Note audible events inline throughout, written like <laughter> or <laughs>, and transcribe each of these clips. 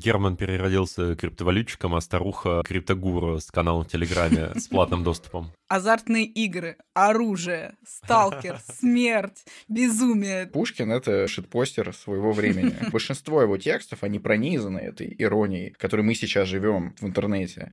Герман переродился криптовалютчиком, а старуха криптогуру с каналом в Телеграме с платным доступом. <laughs> Азартные игры, оружие, сталкер, <laughs> смерть, безумие. Пушкин — это шитпостер своего времени. <laughs> Большинство его текстов, они пронизаны этой иронией, которой мы сейчас живем в интернете.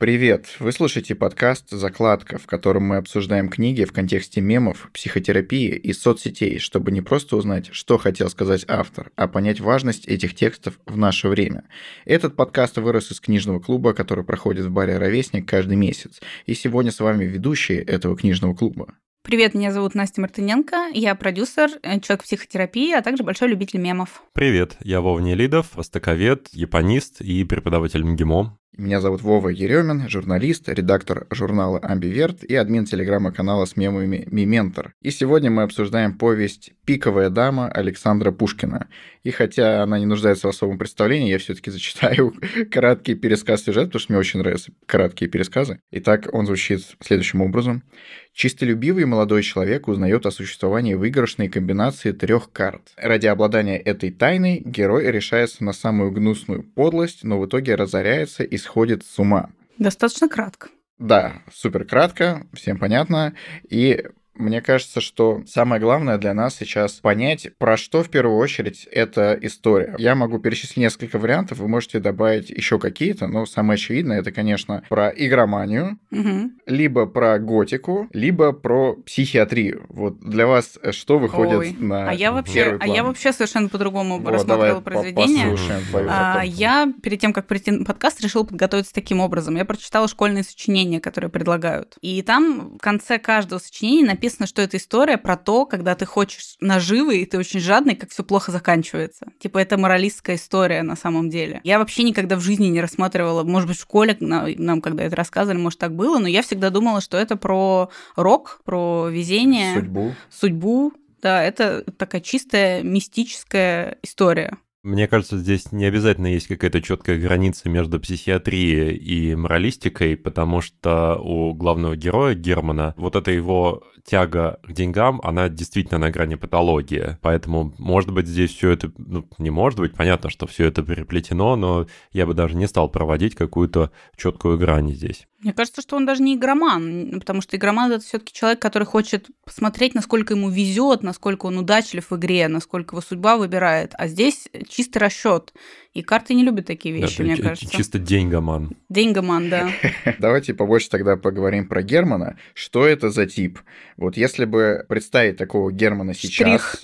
Привет! Вы слушаете подкаст «Закладка», в котором мы обсуждаем книги в контексте мемов, психотерапии и соцсетей, чтобы не просто узнать, что хотел сказать автор, а понять важность этих текстов в наше время. Этот подкаст вырос из книжного клуба, который проходит в баре «Ровесник» каждый месяц. И сегодня с вами ведущие этого книжного клуба. Привет, меня зовут Настя Мартыненко, я продюсер, э, человек психотерапии, а также большой любитель мемов. Привет, я Вова Нелидов, востоковед, японист и преподаватель МГИМО. Меня зовут Вова Еремин, журналист, редактор журнала «Амбиверт» и админ телеграма-канала с мемами «Миментор». И сегодня мы обсуждаем повесть «Пиковая дама» Александра Пушкина. И хотя она не нуждается в особом представлении, я все таки зачитаю <laughs> краткий пересказ сюжета, потому что мне очень нравятся краткие пересказы. Итак, он звучит следующим образом. Чистолюбивый молодой человек узнает о существовании выигрышной комбинации трех карт. Ради обладания этой тайной герой решается на самую гнусную подлость, но в итоге разоряется и сходит с ума. Достаточно кратко. Да, супер кратко, всем понятно. И мне кажется, что самое главное для нас сейчас понять, про что в первую очередь эта история. Я могу перечислить несколько вариантов, вы можете добавить еще какие-то, но самое очевидное это, конечно, про игроманию, угу. либо про готику, либо про психиатрию. Вот для вас что выходит Ой. на а я вообще, план? А я вообще совершенно по-другому вот, рассматривала произведение. А, я перед тем, как прийти на подкаст, решила подготовиться таким образом. Я прочитала школьные сочинения, которые предлагают. И там в конце каждого сочинения написано написано, что это история про то, когда ты хочешь наживы, и ты очень жадный, как все плохо заканчивается. Типа, это моралистская история на самом деле. Я вообще никогда в жизни не рассматривала, может быть, в школе нам, когда это рассказывали, может, так было, но я всегда думала, что это про рок, про везение. Судьбу. Судьбу, да, это такая чистая мистическая история. Мне кажется, здесь не обязательно есть какая-то четкая граница между психиатрией и моралистикой, потому что у главного героя Германа вот это его тяга к деньгам, она действительно на грани патологии. Поэтому, может быть, здесь все это, ну, не может быть, понятно, что все это переплетено, но я бы даже не стал проводить какую-то четкую грань здесь. Мне кажется, что он даже не игроман, потому что игроман это все-таки человек, который хочет посмотреть, насколько ему везет, насколько он удачлив в игре, насколько его судьба выбирает. А здесь чистый расчет. И карты не любят такие вещи, да, мне кажется. Чисто деньгоман. Деньгоман, да. <laughs> Давайте побольше тогда поговорим про Германа. Что это за тип? Вот если бы представить такого Германа сейчас... Штрих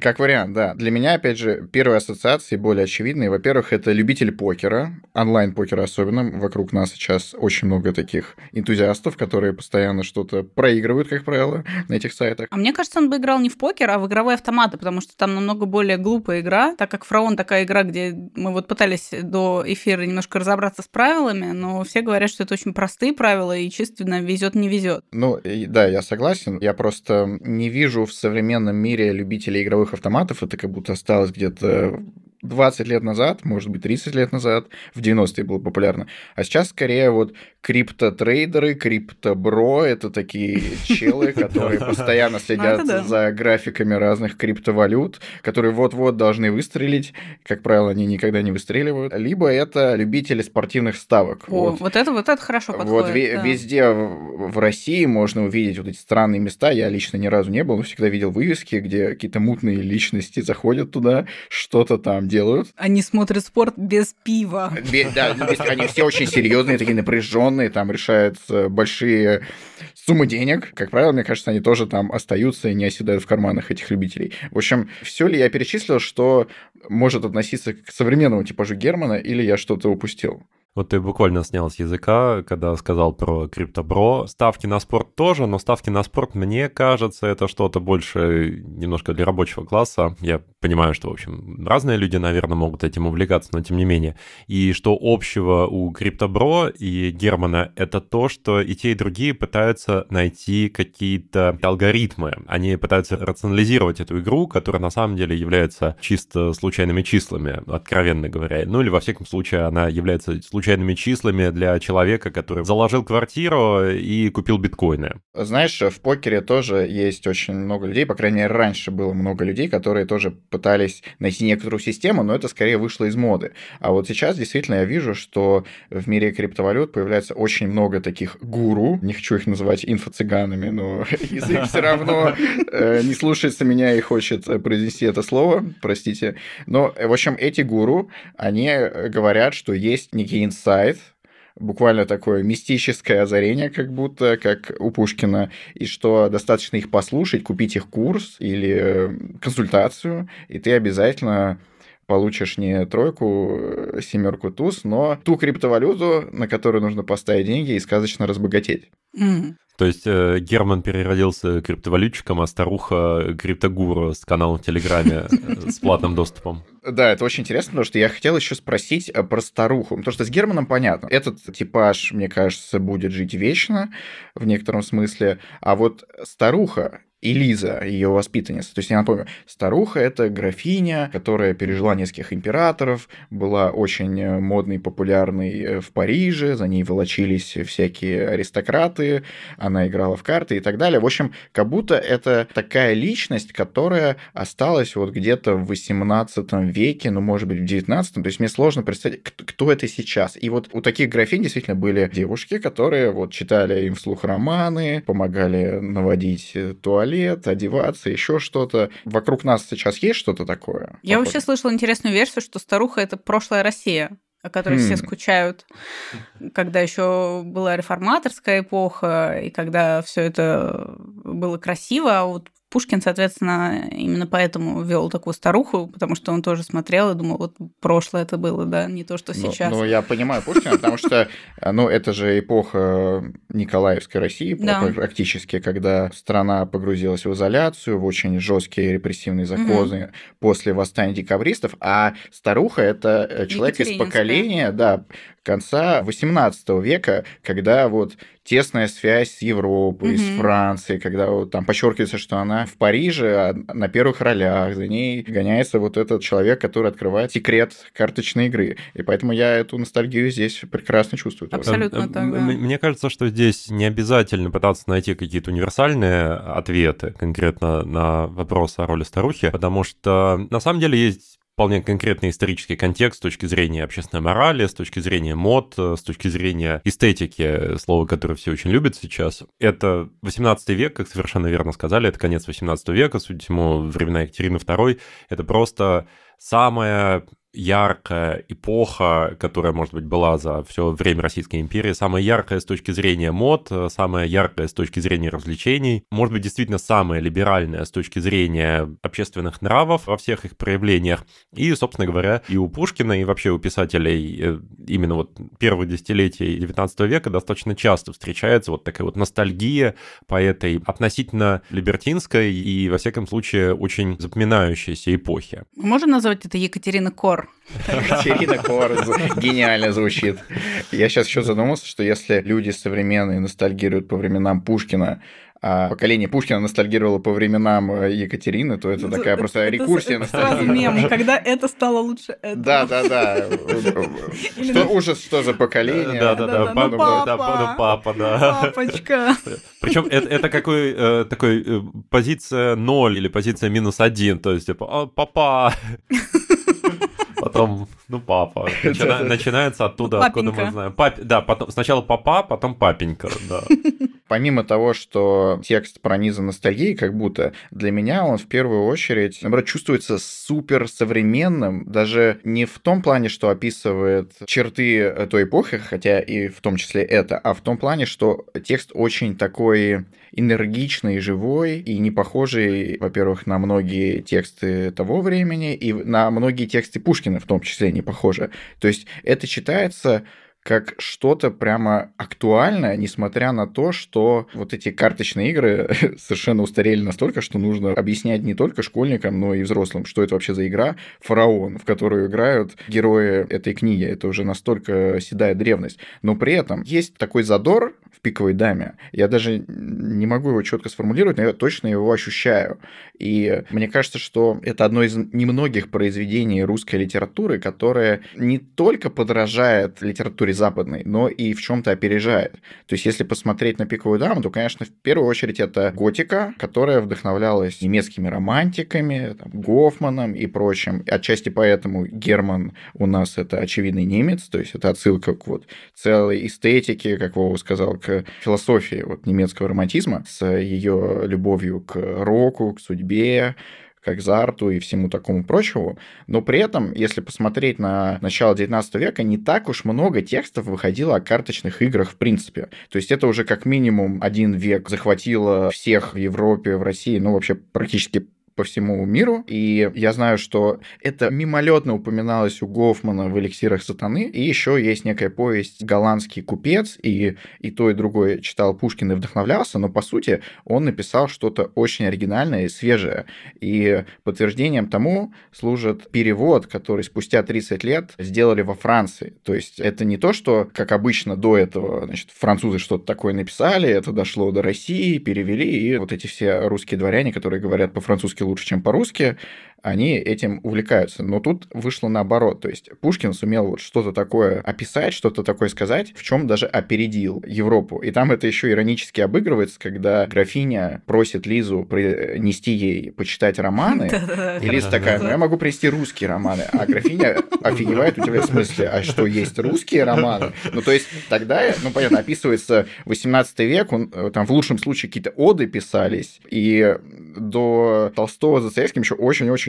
как вариант, да. Для меня, опять же, первые ассоциации более очевидные. Во-первых, это любитель покера, онлайн-покера особенно. Вокруг нас сейчас очень много таких энтузиастов, которые постоянно что-то проигрывают, как правило, на этих сайтах. А мне кажется, он бы играл не в покер, а в игровые автоматы, потому что там намного более глупая игра, так как Фраон такая игра, где мы вот пытались до эфира немножко разобраться с правилами, но все говорят, что это очень простые правила и чисто везет не везет. Ну, да, я согласен. Я просто не вижу в современном мире любителей игровых автоматов, это как будто осталось где-то 20 лет назад, может быть, 30 лет назад, в 90-е было популярно. А сейчас скорее вот криптотрейдеры, криптобро, это такие челы, <laughs> которые постоянно ну, следят за графиками разных криптовалют, которые вот-вот должны выстрелить. Как правило, они никогда не выстреливают. Либо это любители спортивных ставок. О, вот, это, вот это хорошо подходит. Вот везде в России можно увидеть вот эти странные места. Я лично ни разу не был, но всегда видел вывески, где какие-то мутные личности заходят туда, что-то там делают. Они смотрят спорт без пива. да, без, они все очень серьезные, такие напряженные, там решают большие суммы денег. Как правило, мне кажется, они тоже там остаются и не оседают в карманах этих любителей. В общем, все ли я перечислил, что может относиться к современному типажу Германа, или я что-то упустил? Вот ты буквально снял с языка, когда сказал про криптобро. Ставки на спорт тоже, но ставки на спорт, мне кажется, это что-то больше немножко для рабочего класса. Я понимаю, что, в общем, разные люди, наверное, могут этим увлекаться, но тем не менее. И что общего у Криптобро и Германа, это то, что и те, и другие пытаются найти какие-то алгоритмы. Они пытаются рационализировать эту игру, которая на самом деле является чисто случайными числами, откровенно говоря. Ну или, во всяком случае, она является случайными числами для человека, который заложил квартиру и купил биткоины. Знаешь, в покере тоже есть очень много людей, по крайней мере, раньше было много людей, которые тоже пытались найти некоторую систему, но это скорее вышло из моды. А вот сейчас действительно я вижу, что в мире криптовалют появляется очень много таких гуру, не хочу их называть инфо-цыганами, но <laughs> язык все равно э, не слушается меня и хочет произнести это слово, простите. Но, в общем, эти гуру, они говорят, что есть некий инсайт, буквально такое мистическое озарение, как будто, как у Пушкина, и что достаточно их послушать, купить их курс или э, консультацию, и ты обязательно получишь не тройку, э, семерку туз, но ту криптовалюту, на которую нужно поставить деньги и сказочно разбогатеть. Mm. То есть э, Герман переродился криптовалютчиком, а старуха криптогуру с каналом в Телеграме э, с платным доступом. Да, это очень интересно, потому что я хотел еще спросить э, про старуху. Потому что с Германом понятно. Этот типаж, мне кажется, будет жить вечно в некотором смысле. А вот старуха, и Лиза, ее воспитанница. То есть я напомню, старуха – это графиня, которая пережила нескольких императоров, была очень э, модной, популярной э, в Париже, за ней волочились всякие аристократы, она играла в карты и так далее. В общем, как будто это такая личность, которая осталась вот где-то в 18 веке, ну, может быть, в 19 то есть мне сложно представить, кто это сейчас. И вот у таких графинь действительно были девушки, которые вот читали им вслух романы, помогали наводить э, туалет, туалет, одеваться, еще что-то. Вокруг нас сейчас есть что-то такое? Я похоже? вообще слышала интересную версию, что старуха это прошлая Россия о которой mm. все хм. скучают, когда еще была реформаторская эпоха, и когда все это было красиво, а вот Пушкин, соответственно, именно поэтому вел такую старуху, потому что он тоже смотрел и думал, вот прошлое это было, да, не то, что ну, сейчас. Ну, ну я понимаю Пушкина, потому что, ну, это же эпоха Николаевской России практически, когда страна погрузилась в изоляцию, в очень жесткие репрессивные законы после восстания декабристов, а старуха – это человек из поколения, да, конца XVIII века, когда вот тесная связь с Европой, mm-hmm. с Францией, когда вот там подчеркивается, что она в Париже а на первых ролях, за ней гоняется вот этот человек, который открывает секрет карточной игры. И поэтому я эту ностальгию здесь прекрасно чувствую. Абсолютно тоже. так, да. Мне кажется, что здесь не обязательно пытаться найти какие-то универсальные ответы конкретно на вопрос о роли старухи, потому что на самом деле есть вполне конкретный исторический контекст с точки зрения общественной морали, с точки зрения мод, с точки зрения эстетики, слово, которое все очень любят сейчас. Это 18 век, как совершенно верно сказали, это конец 18 века, судя по всему, времена Екатерины II. Это просто самая яркая эпоха, которая, может быть, была за все время Российской империи, самая яркая с точки зрения мод, самая яркая с точки зрения развлечений, может быть, действительно самая либеральная с точки зрения общественных нравов во всех их проявлениях. И, собственно говоря, и у Пушкина, и вообще у писателей э, именно вот первых десятилетий XIX века достаточно часто встречается вот такая вот ностальгия по этой относительно либертинской и, во всяком случае, очень запоминающейся эпохе. Можно назвать это Екатерина Кор Кор. Катерина Кор гениально звучит. Я сейчас еще задумался, что если люди современные ностальгируют по временам Пушкина, а поколение Пушкина ностальгировало по временам э, Екатерины, то это такая просто рекурсия ностальгии. мем, когда это стало лучше этого. Да, да, да. Что ужас, что за поколение. Да, да, да. Ну, папа, папа, да. Папочка. Причем это какой э, такой э, позиция 0 или позиция минус 1, то есть типа, «А, папа. Потом, ну, папа. <laughs> Начина, начинается оттуда, папенька. откуда мы знаем. Пап, да, потом, сначала папа, потом папенька, да. <laughs> Помимо того, что текст пронизан ностальгией, как будто для меня он в первую очередь, наоборот, чувствуется супер современным, даже не в том плане, что описывает черты той эпохи, хотя и в том числе это, а в том плане, что текст очень такой энергичный, живой и не похожий, во-первых, на многие тексты того времени и на многие тексты Пушкина в том числе не похожи. То есть это читается как что-то прямо актуальное, несмотря на то, что вот эти карточные игры <laughs> совершенно устарели настолько, что нужно объяснять не только школьникам, но и взрослым, что это вообще за игра «Фараон», в которую играют герои этой книги. Это уже настолько седая древность. Но при этом есть такой задор в «Пиковой даме». Я даже не могу его четко сформулировать, но я точно его ощущаю. И мне кажется, что это одно из немногих произведений русской литературы, которое не только подражает литературе западной, но и в чем-то опережает. То есть, если посмотреть на «Пиковую даму», то, конечно, в первую очередь это готика, которая вдохновлялась немецкими романтиками, там, Гофманом и прочим. Отчасти поэтому Герман у нас это очевидный немец, то есть это отсылка к вот целой эстетике, как Вова сказал, к философии вот немецкого романтизма с ее любовью к року, к судьбе, к Экзарту и всему такому прочему. Но при этом, если посмотреть на начало 19 века, не так уж много текстов выходило о карточных играх в принципе. То есть это уже как минимум один век захватило всех в Европе, в России, ну вообще практически по всему миру. И я знаю, что это мимолетно упоминалось у Гофмана в «Эликсирах сатаны». И еще есть некая повесть «Голландский купец», и, и то, и другое читал Пушкин и вдохновлялся, но, по сути, он написал что-то очень оригинальное и свежее. И подтверждением тому служит перевод, который спустя 30 лет сделали во Франции. То есть это не то, что, как обычно до этого, значит, французы что-то такое написали, это дошло до России, перевели, и вот эти все русские дворяне, которые говорят по-французски лучше, чем по-русски, они этим увлекаются. Но тут вышло наоборот. То есть Пушкин сумел вот что-то такое описать, что-то такое сказать, в чем даже опередил Европу. И там это еще иронически обыгрывается, когда графиня просит Лизу принести ей почитать романы, <laughs> и Лиза такая, ну я могу принести русские романы, а графиня офигевает у тебя в смысле, а что, есть русские романы? Ну, то есть тогда, ну, понятно, описывается 18 век, он, э, там в лучшем случае какие-то оды писались, и до Толстого за Достоевским еще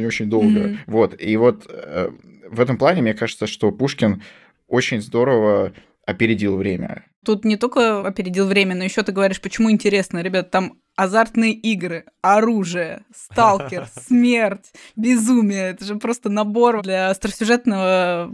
очень-очень-очень долго. Mm-hmm. Вот. И вот э, в этом плане, мне кажется, что Пушкин очень здорово опередил время. Тут не только опередил время, но еще ты говоришь, почему интересно, ребят, там азартные игры, оружие, сталкер, <laughs> смерть, безумие. Это же просто набор для остросюжетного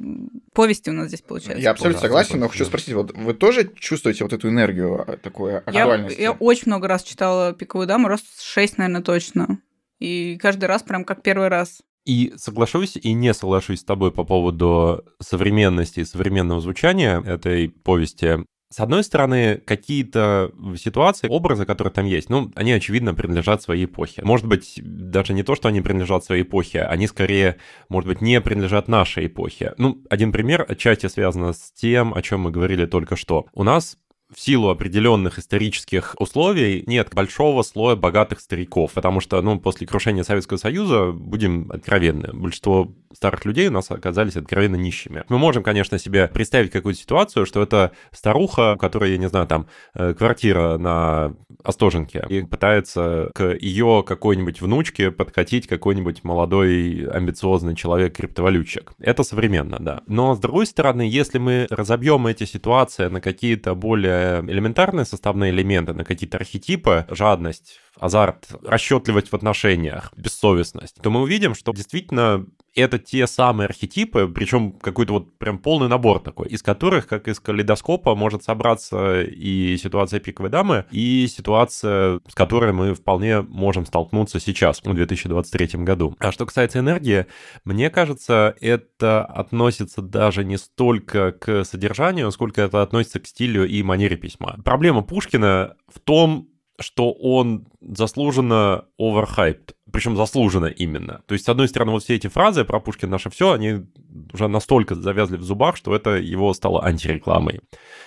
повести у нас здесь получается. Я абсолютно согласен, но хочу спросить, вот вы тоже чувствуете вот эту энергию а, такой актуальности? Я, я очень много раз читала «Пиковую даму», раз шесть, наверное, точно. И каждый раз прям как первый раз. И соглашусь и не соглашусь с тобой по поводу современности и современного звучания этой повести. С одной стороны, какие-то ситуации, образы, которые там есть, ну, они, очевидно, принадлежат своей эпохе. Может быть, даже не то, что они принадлежат своей эпохе, они скорее, может быть, не принадлежат нашей эпохе. Ну, один пример отчасти связан с тем, о чем мы говорили только что. У нас в силу определенных исторических условий нет большого слоя богатых стариков, потому что, ну, после крушения Советского Союза, будем откровенны, большинство старых людей у нас оказались откровенно нищими. Мы можем, конечно, себе представить какую-то ситуацию, что это старуха, у которой, я не знаю, там, э, квартира на Остоженке, и пытается к ее какой-нибудь внучке подкатить какой-нибудь молодой амбициозный человек-криптовалютчик. Это современно, да. Но, с другой стороны, если мы разобьем эти ситуации на какие-то более элементарные составные элементы, на какие-то архетипы, жадность, азарт, расчетливость в отношениях, бессовестность, то мы увидим, что действительно это те самые архетипы, причем какой-то вот прям полный набор такой, из которых, как из калейдоскопа, может собраться и ситуация пиковой дамы, и ситуация, с которой мы вполне можем столкнуться сейчас, в 2023 году. А что касается энергии, мне кажется, это относится даже не столько к содержанию, сколько это относится к стилю и манере письма. Проблема Пушкина в том, что он заслуженно overhyped, причем заслуженно именно. То есть, с одной стороны, вот все эти фразы про Пушкина наше все, они уже настолько завязли в зубах, что это его стало антирекламой.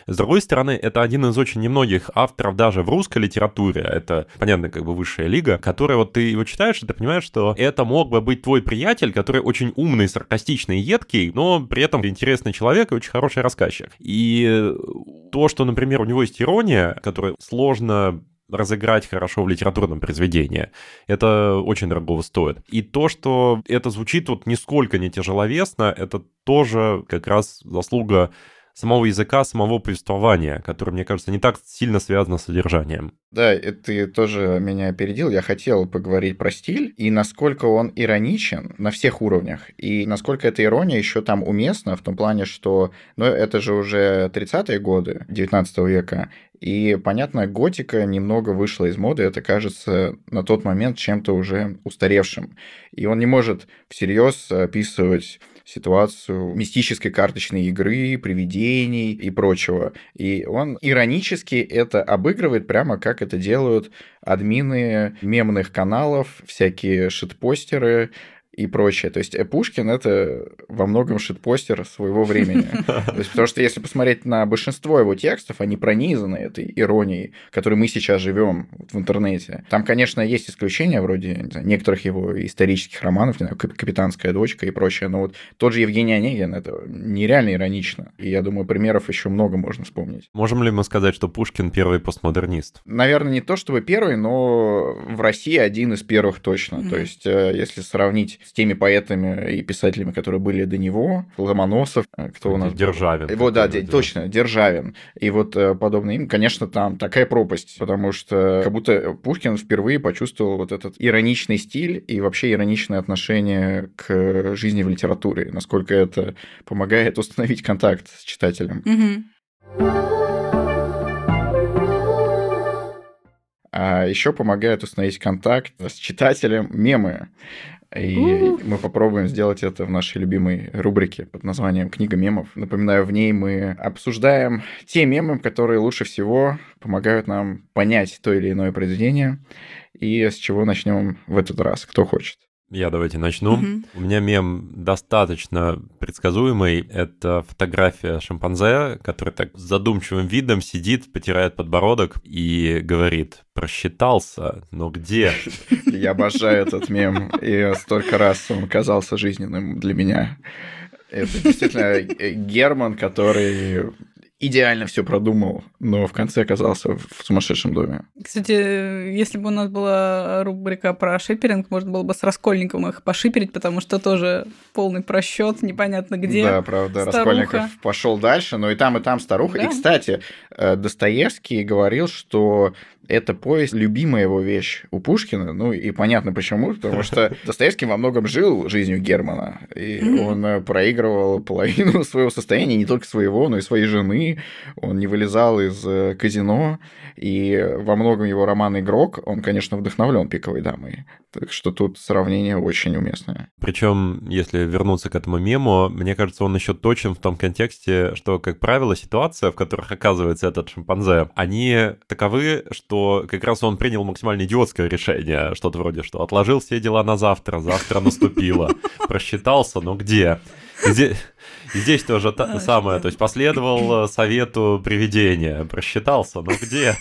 С другой стороны, это один из очень немногих авторов даже в русской литературе, это, понятно, как бы высшая лига, которая вот ты его читаешь, и ты понимаешь, что это мог бы быть твой приятель, который очень умный, саркастичный, едкий, но при этом интересный человек и очень хороший рассказчик. И то, что, например, у него есть ирония, которая сложно разыграть хорошо в литературном произведении. Это очень дорого стоит. И то, что это звучит вот нисколько не тяжеловесно, это тоже как раз заслуга самого языка, самого повествования, которое, мне кажется, не так сильно связано с содержанием. Да, ты тоже меня опередил. Я хотел поговорить про стиль и насколько он ироничен на всех уровнях. И насколько эта ирония еще там уместна в том плане, что ну, это же уже 30-е годы 19 века. И, понятно, готика немного вышла из моды, это кажется на тот момент чем-то уже устаревшим. И он не может всерьез описывать ситуацию мистической карточной игры, привидений и прочего. И он иронически это обыгрывает прямо как это делают админы мемных каналов, всякие шитпостеры, и прочее. То есть э, Пушкин — это во многом шитпостер своего времени. <laughs> То есть, потому что если посмотреть на большинство его текстов, они пронизаны этой иронией, которой мы сейчас живем в интернете. Там, конечно, есть исключения вроде знаю, некоторых его исторических романов, не знаю, «Капитанская дочка» и прочее, но вот тот же Евгений Онегин — это нереально иронично. И я думаю, примеров еще много можно вспомнить. Можем ли мы сказать, что Пушкин первый постмодернист? Наверное, не то чтобы первый, но в России один из первых точно. То есть, э, если сравнить с теми поэтами и писателями, которые были до него, Ломоносов, э, кто у нас Державин. Был? Вот, да, да, точно, Державин. И вот э, подобно им, конечно, там такая пропасть, потому что как будто Пушкин впервые почувствовал вот этот ироничный стиль и вообще ироничное отношение к жизни в литературе, насколько это помогает установить контакт с читателем. А еще помогает установить контакт с читателем мемы. И мы попробуем сделать это в нашей любимой рубрике под названием «Книга мемов». Напоминаю, в ней мы обсуждаем те мемы, которые лучше всего помогают нам понять то или иное произведение. И с чего начнем в этот раз? Кто хочет? Я давайте начну. Угу. У меня мем достаточно предсказуемый. Это фотография шимпанзе, который так с задумчивым видом сидит, потирает подбородок и говорит «просчитался, но где?» Я обожаю этот мем, и столько раз он казался жизненным для меня. Это действительно Герман, который идеально все продумал, но в конце оказался в сумасшедшем доме. Кстати, если бы у нас была рубрика про шиперинг, можно было бы с Раскольниковым их пошиперить, потому что тоже полный просчет, непонятно где. Да, правда, старуха. Раскольников пошел дальше, но и там, и там старуха. Да? И, кстати, э, Достоевский говорил, что эта повесть любимая его вещь у Пушкина. Ну и понятно почему, потому что <laughs> Достоевский во многом жил жизнью Германа. И он э, проигрывал половину <laughs> своего состояния, не только своего, но и своей жены. Он не вылезал из э, казино. И во многом его роман «Игрок», он, конечно, вдохновлен «Пиковой дамой». Так что тут сравнение очень уместное. Причем, если вернуться к этому мему, мне кажется, он еще точен в том контексте, что, как правило, ситуация, в которых оказывается этот шимпанзе, они таковы, что как раз он принял максимально идиотское решение, что-то вроде, что отложил все дела на завтра, завтра наступило, <laughs> просчитался, но где? Здесь, здесь тоже та, самое, то есть последовал совету привидения, просчитался, но где?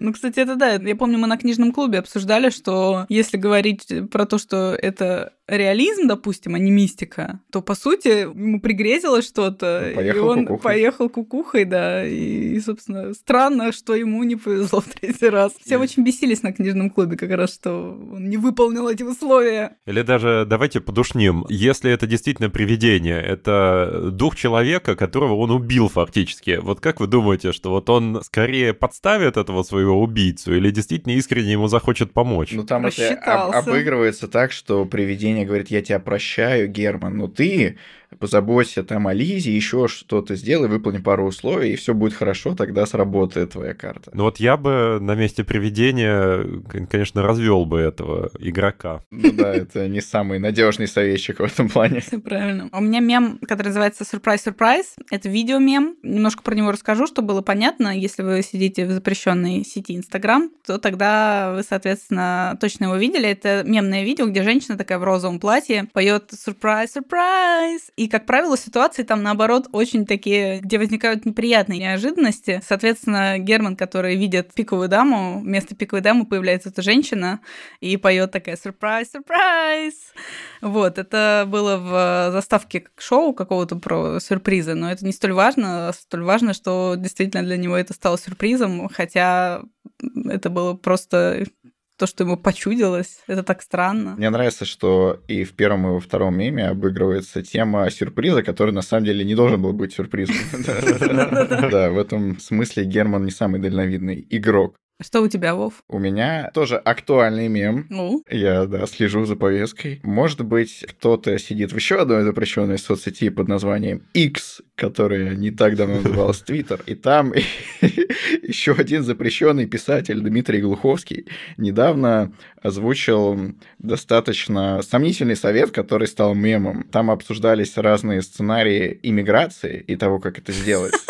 Ну, кстати, это да. Я помню, мы на книжном клубе обсуждали, что если говорить про то, что это реализм, допустим, а не мистика, то, по сути, ему пригрезилось что-то, и он кукухой. поехал кукухой, да, и, собственно, странно, что ему не повезло в третий раз. Все и... очень бесились на книжном клубе как раз, что он не выполнил эти условия. Или даже давайте подушним. Если это действительно привидение, это дух человека, которого он убил фактически. Вот как вы думаете, что вот он скорее подставит этого своего убийцу или действительно искренне ему захочет помочь? Ну, там это об- обыгрывается так, что привидение Женя говорит, я тебя прощаю, Герман, но ты позаботься там о Лизе, еще что-то сделай, выполни пару условий, и все будет хорошо, тогда сработает твоя карта. Ну вот я бы на месте приведения, конечно, развел бы этого игрока. Ну да, это не самый надежный советчик в этом плане. Все правильно. У меня мем, который называется «Сюрприз-сюрприз». Это видео-мем. Немножко про него расскажу, чтобы было понятно. Если вы сидите в запрещенной сети Инстаграм, то тогда вы, соответственно, точно его видели. Это мемное видео, где женщина такая в розовом платье поет «Сюрприз-сюрприз» и и, как правило, ситуации там, наоборот, очень такие, где возникают неприятные неожиданности. Соответственно, Герман, который видит пиковую даму, вместо пиковой дамы появляется эта женщина и поет такая «Сюрприз, сюрприз!» Вот, это было в заставке шоу какого-то про сюрпризы, но это не столь важно. Столь важно, что действительно для него это стало сюрпризом, хотя это было просто то, что ему почудилось. Это так странно. Мне нравится, что и в первом, и во втором меме обыгрывается тема сюрприза, который на самом деле не должен был быть сюрпризом. <laughs> Да, в этом смысле Герман не самый дальновидный игрок. Что у тебя, Вов? У меня тоже актуальный мем. Ну? Я, да, слежу за повесткой. Может быть, кто-то сидит в еще одной запрещенной соцсети под названием X, которая не так давно называлась Twitter. И там <laughs> еще один запрещенный писатель Дмитрий Глуховский недавно озвучил достаточно сомнительный совет, который стал мемом. Там обсуждались разные сценарии иммиграции и того, как это сделать. <laughs>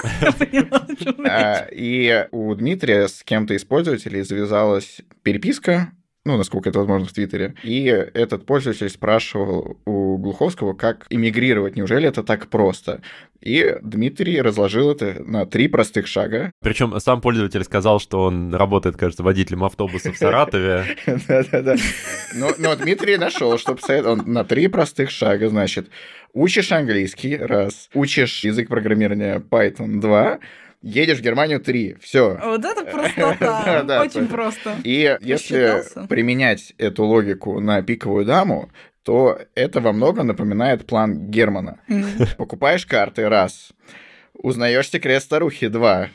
А, и у Дмитрия с кем-то из пользователей завязалась переписка, ну, насколько это возможно в Твиттере. И этот пользователь спрашивал у Глуховского, как эмигрировать, неужели это так просто? И Дмитрий разложил это на три простых шага. Причем сам пользователь сказал, что он работает, кажется, водителем автобуса в Саратове. <laughs> Да-да-да. Но Дмитрий нашел, что он на три простых шага, значит, учишь английский, раз, учишь язык программирования Python, два, едешь в Германию 3. Все. Вот это простота. <laughs> Очень просто. И если применять эту логику на пиковую даму, то это во многом напоминает план Германа. Покупаешь карты раз, узнаешь секрет старухи два,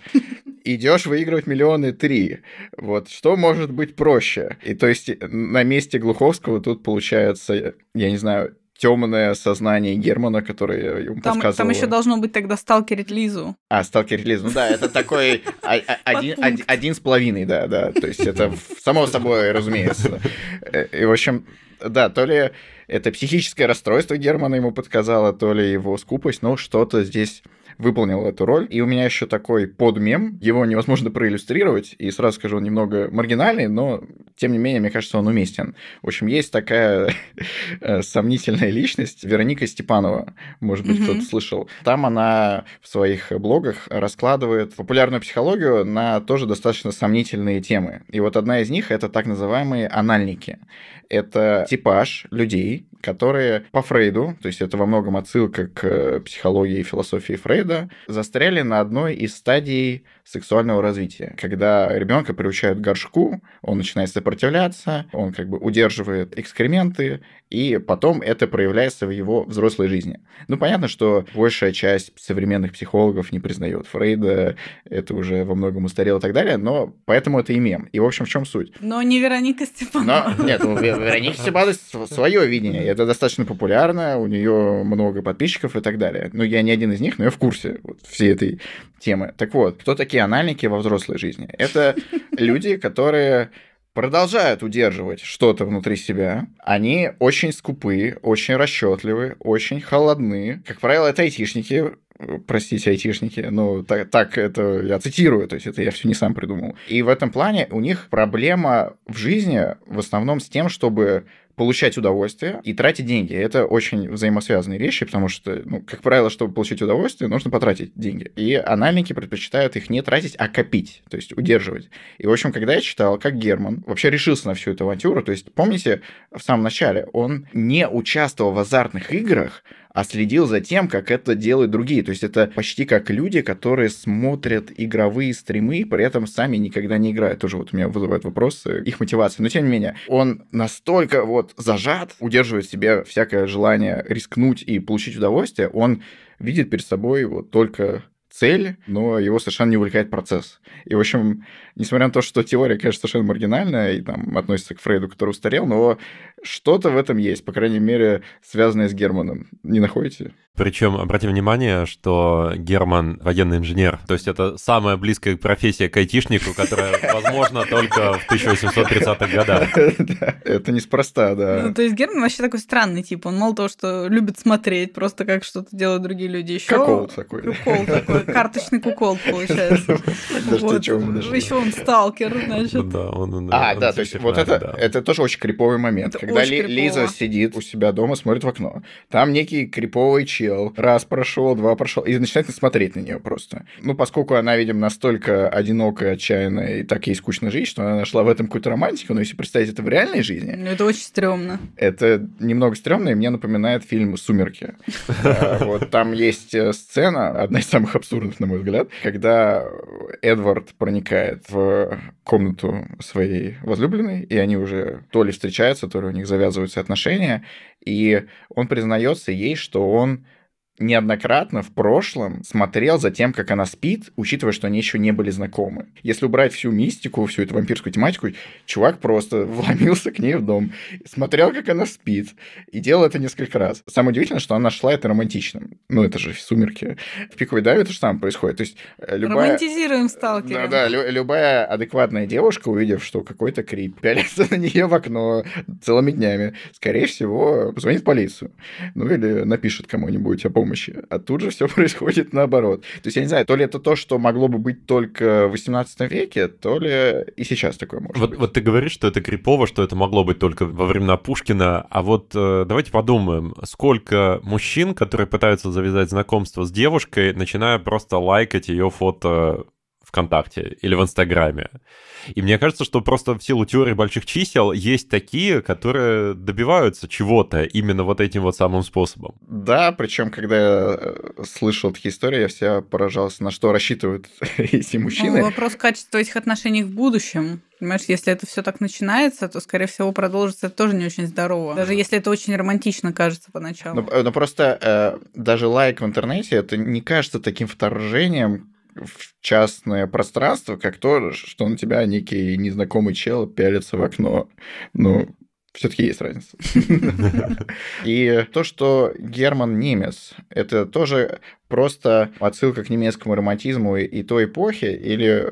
идешь выигрывать миллионы три. Вот что может быть проще? И то есть на месте Глуховского тут получается, я не знаю, темное сознание Германа, которое ему там, подсказывало. Там еще должно быть тогда сталкерить Лизу. А, сталкерить Лизу. Ну да, это такой <laughs> один с половиной, да, да. То есть это само собой разумеется. Э, и, в общем, да, то ли это психическое расстройство Германа ему подсказало, то ли его скупость, но что-то здесь выполнил эту роль. И у меня еще такой подмем, его невозможно проиллюстрировать, и сразу скажу, он немного маргинальный, но тем не менее, мне кажется, он уместен. В общем, есть такая <laughs> э, сомнительная личность, Вероника Степанова, может быть, кто-то слышал. Там она в своих блогах раскладывает популярную психологию на тоже достаточно сомнительные темы. И вот одна из них — это так называемые анальники. Это типаж людей, которые по Фрейду, то есть это во многом отсылка к психологии и философии Фрейда, застряли на одной из стадий сексуального развития. Когда ребенка приучают к горшку, он начинает сопротивляться, он как бы удерживает экскременты, и потом это проявляется в его взрослой жизни. Ну, понятно, что большая часть современных психологов не признает Фрейда, это уже во многом устарело и так далее, но поэтому это и мем. И, в общем, в чем суть? Но не Вероника Степанова. Но, нет, у Вероники Степанова свое видение, это достаточно популярно, у нее много подписчиков и так далее. Ну, я не один из них, но я в курсе вот, всей этой темы. Так вот, кто такие анальники во взрослой жизни? Это <laughs> люди, которые продолжают удерживать что-то внутри себя. Они очень скупы, очень расчетливы, очень холодны. Как правило, это айтишники, простите, айтишники, но так, так это я цитирую, то есть это я все не сам придумал. И в этом плане у них проблема в жизни в основном с тем, чтобы получать удовольствие и тратить деньги. Это очень взаимосвязанные вещи, потому что, ну, как правило, чтобы получить удовольствие, нужно потратить деньги. И анальники предпочитают их не тратить, а копить, то есть удерживать. И, в общем, когда я читал, как Герман вообще решился на всю эту авантюру, то есть, помните, в самом начале он не участвовал в азартных играх, а следил за тем, как это делают другие. То есть это почти как люди, которые смотрят игровые стримы, при этом сами никогда не играют. Тоже вот у меня вызывает вопрос их мотивации. Но тем не менее, он настолько вот зажат, удерживает в себе всякое желание рискнуть и получить удовольствие, он видит перед собой вот только цель, но его совершенно не увлекает процесс. И, в общем, несмотря на то, что теория, конечно, совершенно маргинальная и там относится к Фрейду, который устарел, но что-то в этом есть, по крайней мере, связанное с Германом. Не находите? Причем, обрати внимание, что Герман военный инженер. То есть это самая близкая профессия к айтишнику, которая <laughs> возможна только в 1830-х годах. <laughs> Это неспроста, да. Ну, то есть Герман вообще такой странный тип. Он мало того, что любит смотреть просто как что-то делают другие люди, еще... Кукол такой. Кукол такой, карточный кукол <laughs> получается. Еще он сталкер, значит. Да, он... А, да, то есть вот это, это тоже очень криповый момент. Когда Лиза сидит у себя дома, смотрит в окно. Там некий криповый чел раз прошел, два прошел, и начинает смотреть на нее просто. Ну, поскольку она, видимо, настолько одинокая, отчаянная и так ей скучно жить, что она нашла в этом какую-то романтику, но если представить это в реальной жизни... Ну, это очень стрёмно. Это немного стрёмно, и мне напоминает фильм «Сумерки». А, вот там есть э, сцена, одна из самых абсурдных, на мой взгляд, когда Эдвард проникает в комнату своей возлюбленной, и они уже то ли встречаются, то ли у них завязываются отношения, и он признается ей, что он неоднократно в прошлом смотрел за тем, как она спит, учитывая, что они еще не были знакомы. Если убрать всю мистику, всю эту вампирскую тематику, чувак просто <laughs> вломился к ней в дом, смотрел, как она спит, и делал это несколько раз. Самое удивительное, что она нашла это романтичным. Ну, это же сумерки. В пиковой даве то же самое происходит. То есть э, любая... Романтизируем сталкера. Да-да, лю- любая адекватная девушка, увидев, что какой-то крип пялится на нее в окно целыми днями, скорее всего, позвонит в полицию. Ну, или напишет кому-нибудь о помощи помощи. А тут же все <laughs> происходит наоборот. То есть я не знаю, то ли это то, что могло бы быть только в 18 веке, то ли и сейчас такое может вот, быть. Вот ты говоришь, что это крипово, что это могло быть только во времена Пушкина, а вот э, давайте подумаем, сколько мужчин, которые пытаются завязать знакомство с девушкой, начиная просто лайкать ее фото ВКонтакте или в Инстаграме. И мне кажется, что просто в силу теории больших чисел есть такие, которые добиваются чего-то именно вот этим вот самым способом. Да, причем, когда я э, слышал такие истории, я все поражался, на что рассчитывают <laughs> эти мужчины. Ну, вопрос качества этих отношений в будущем. Понимаешь, если это все так начинается, то, скорее всего, продолжится это тоже не очень здорово. Даже если это очень романтично кажется поначалу. Но, ну, но ну, просто э, даже лайк в интернете это не кажется таким вторжением, в частное пространство, как то, что на тебя некий незнакомый чел пялится в окно. Ну, все-таки есть разница. И то, что Герман немец, это тоже просто отсылка к немецкому романтизму и той эпохи, или